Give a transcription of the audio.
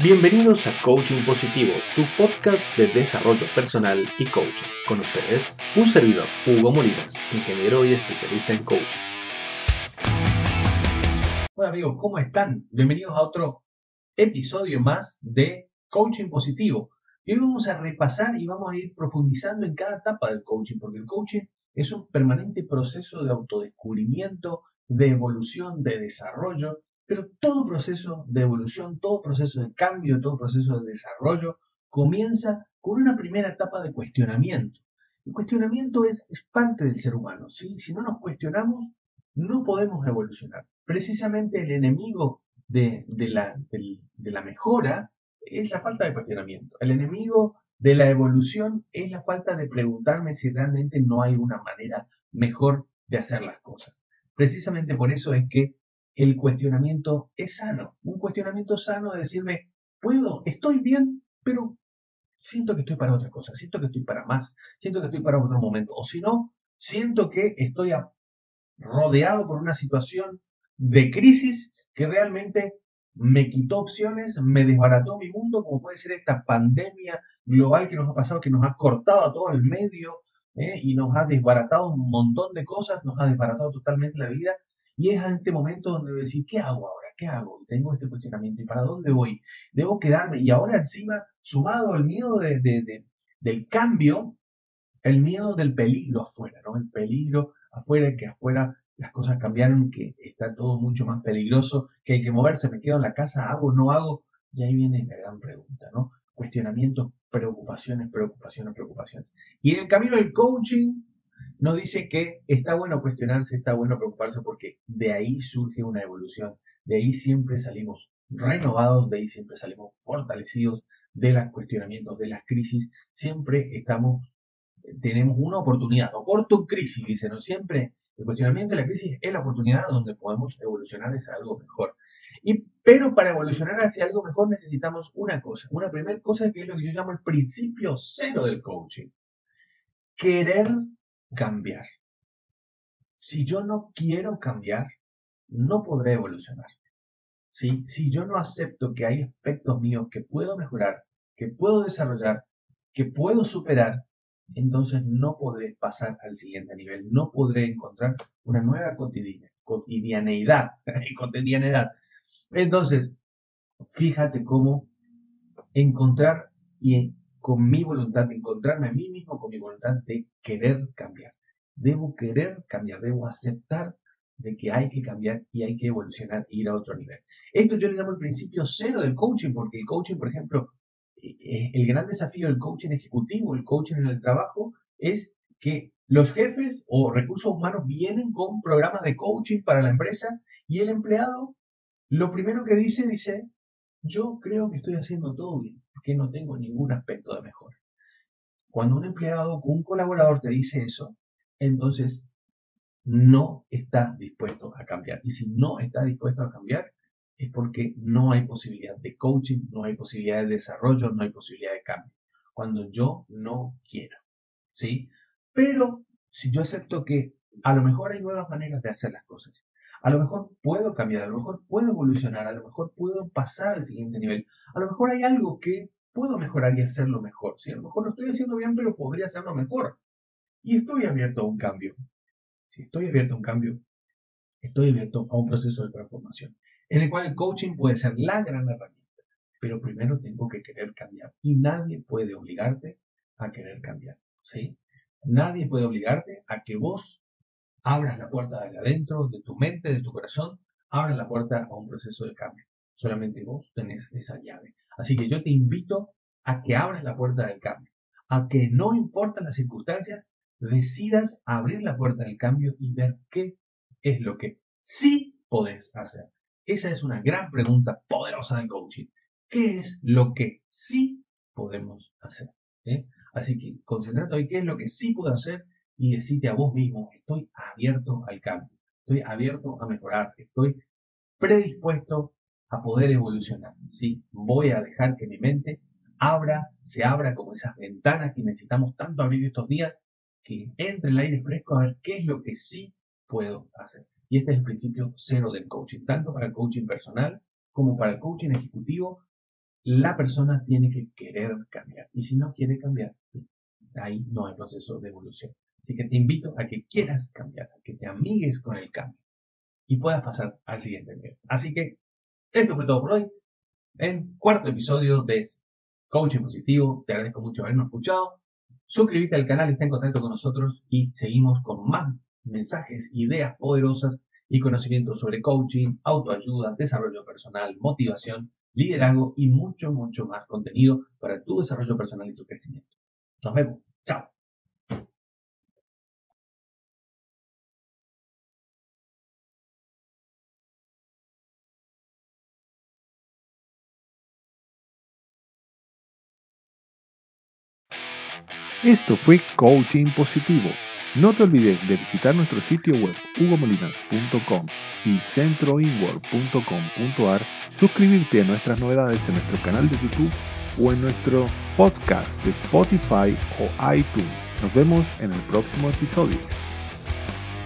Bienvenidos a Coaching Positivo, tu podcast de desarrollo personal y coaching. Con ustedes, un servidor, Hugo Molinas, ingeniero y especialista en coaching. Hola amigos, ¿cómo están? Bienvenidos a otro episodio más de Coaching Positivo. Y hoy vamos a repasar y vamos a ir profundizando en cada etapa del coaching, porque el coaching es un permanente proceso de autodescubrimiento, de evolución, de desarrollo, pero todo proceso de evolución, todo proceso de cambio, todo proceso de desarrollo comienza con una primera etapa de cuestionamiento. El cuestionamiento es, parte del ser humano. Si no nos cuestionamos, no podemos evolucionar. Precisamente el enemigo de, la, de la mejora es la falta de cuestionamiento. El enemigo de la evolución es la falta de preguntarme si realmente no hay una manera mejor de hacer las cosas. Precisamente por eso es que el cuestionamiento es sano. Un cuestionamiento sano de decirme, puedo, estoy bien, pero siento que estoy para otra cosa, siento que estoy para más, siento que estoy para otro momento. O si no, siento que estoy rodeado por una situación de crisis que realmente me quitó opciones, me desbarató mi mundo, como puede ser esta pandemia global que nos ha pasado, que nos ha cortado a todo el medio ¿eh? y nos ha desbaratado un montón de cosas, nos ha desbaratado totalmente la vida y es en este momento donde decir, ¿qué hago ahora? ¿Qué hago? tengo este cuestionamiento. ¿Y para dónde voy? ¿Debo quedarme? Y ahora encima, sumado al miedo de, del cambio, el miedo del peligro afuera, ¿no? El peligro afuera, que afuera las cosas cambiaron, que está todo mucho más peligroso, que hay que moverse, me quedo en la casa, hago, no hago. Y ahí viene la gran pregunta, ¿no? Cuestionamientos, preocupaciones, preocupaciones, preocupaciones. Y en el camino del coaching, nos dice que está bueno cuestionarse, está bueno preocuparse porque de ahí surge una evolución, de ahí siempre salimos renovados, de ahí siempre salimos fortalecidos de los cuestionamientos, de las crisis, siempre estamos, tenemos una oportunidad, oportun crisis, dice, ¿no? Siempre el cuestionamiento de la crisis es la oportunidad donde podemos evolucionar hacia algo mejor. Y, pero para evolucionar hacia algo mejor necesitamos una cosa, una primera cosa que es lo que yo llamo el principio cero del coaching. Querer cambiar. Si yo no quiero cambiar, no podré evolucionar. Si yo no acepto que hay aspectos míos que puedo mejorar, que puedo desarrollar, que puedo superar, entonces no podré pasar al siguiente nivel, no podré encontrar una nueva cotidianeidad, cotidianidad. Entonces, fíjate cómo encontrar y con mi voluntad de encontrarme a mí mismo, con mi voluntad de querer cambiar. Debo querer cambiar, debo aceptar de que hay que cambiar y hay que evolucionar e ir a otro nivel. Esto yo le llamo el principio cero del coaching, porque el coaching, por ejemplo, eh, eh, el gran desafío del coaching ejecutivo, el coaching en el trabajo, es que los jefes o recursos humanos vienen con programas de coaching para la empresa y el empleado lo primero que dice, dice, yo creo que estoy haciendo todo bien que no tengo ningún aspecto de mejora. Cuando un empleado o un colaborador te dice eso, entonces no está dispuesto a cambiar. Y si no está dispuesto a cambiar, es porque no hay posibilidad de coaching, no hay posibilidad de desarrollo, no hay posibilidad de cambio. Cuando yo no quiero. ¿Sí? Pero si yo acepto que a lo mejor hay nuevas maneras de hacer las cosas, a lo mejor puedo cambiar, a lo mejor puedo evolucionar, a lo mejor puedo pasar al siguiente nivel. A lo mejor hay algo que puedo mejorar y hacerlo mejor. Si a lo mejor lo estoy haciendo bien, pero podría hacerlo mejor. Y estoy abierto a un cambio. Si estoy abierto a un cambio, estoy abierto a un proceso de transformación, en el cual el coaching puede ser la gran herramienta. Pero primero tengo que querer cambiar. Y nadie puede obligarte a querer cambiar. ¿sí? Nadie puede obligarte a que vos abras la puerta de adentro, de tu mente, de tu corazón, abras la puerta a un proceso de cambio. Solamente vos tenés esa llave. Así que yo te invito a que abras la puerta del cambio, a que no importan las circunstancias, decidas abrir la puerta del cambio y ver qué es lo que sí podés hacer. Esa es una gran pregunta poderosa del coaching. ¿Qué es lo que sí podemos hacer? ¿Eh? Así que concentrate hoy qué es lo que sí puedo hacer y decite a vos mismo, estoy abierto al cambio, estoy abierto a mejorar, estoy predispuesto a poder evolucionar. ¿sí? Voy a dejar que mi mente abra, se abra como esas ventanas que necesitamos tanto abrir estos días, que entre el aire fresco a ver qué es lo que sí puedo hacer. Y este es el principio cero del coaching, tanto para el coaching personal como para el coaching ejecutivo. la persona tiene que querer cambiar. Y si no quiere cambiar, ahí no hay proceso de evolución. Así que te invito a que quieras cambiar, a que te amigues con el cambio y puedas pasar al siguiente nivel. Así que esto fue todo por hoy. En cuarto episodio de Coaching Positivo, te agradezco mucho habernos escuchado. Suscríbete al canal, está en contacto con nosotros y seguimos con más mensajes, ideas poderosas y conocimientos sobre coaching, autoayuda, desarrollo personal, motivación, liderazgo y mucho, mucho más contenido para tu desarrollo personal y tu crecimiento. Nos vemos. Esto fue Coaching Positivo. No te olvides de visitar nuestro sitio web hugomolinas.com y centroinworld.com.ar, suscribirte a nuestras novedades en nuestro canal de YouTube o en nuestro podcast de Spotify o iTunes. Nos vemos en el próximo episodio.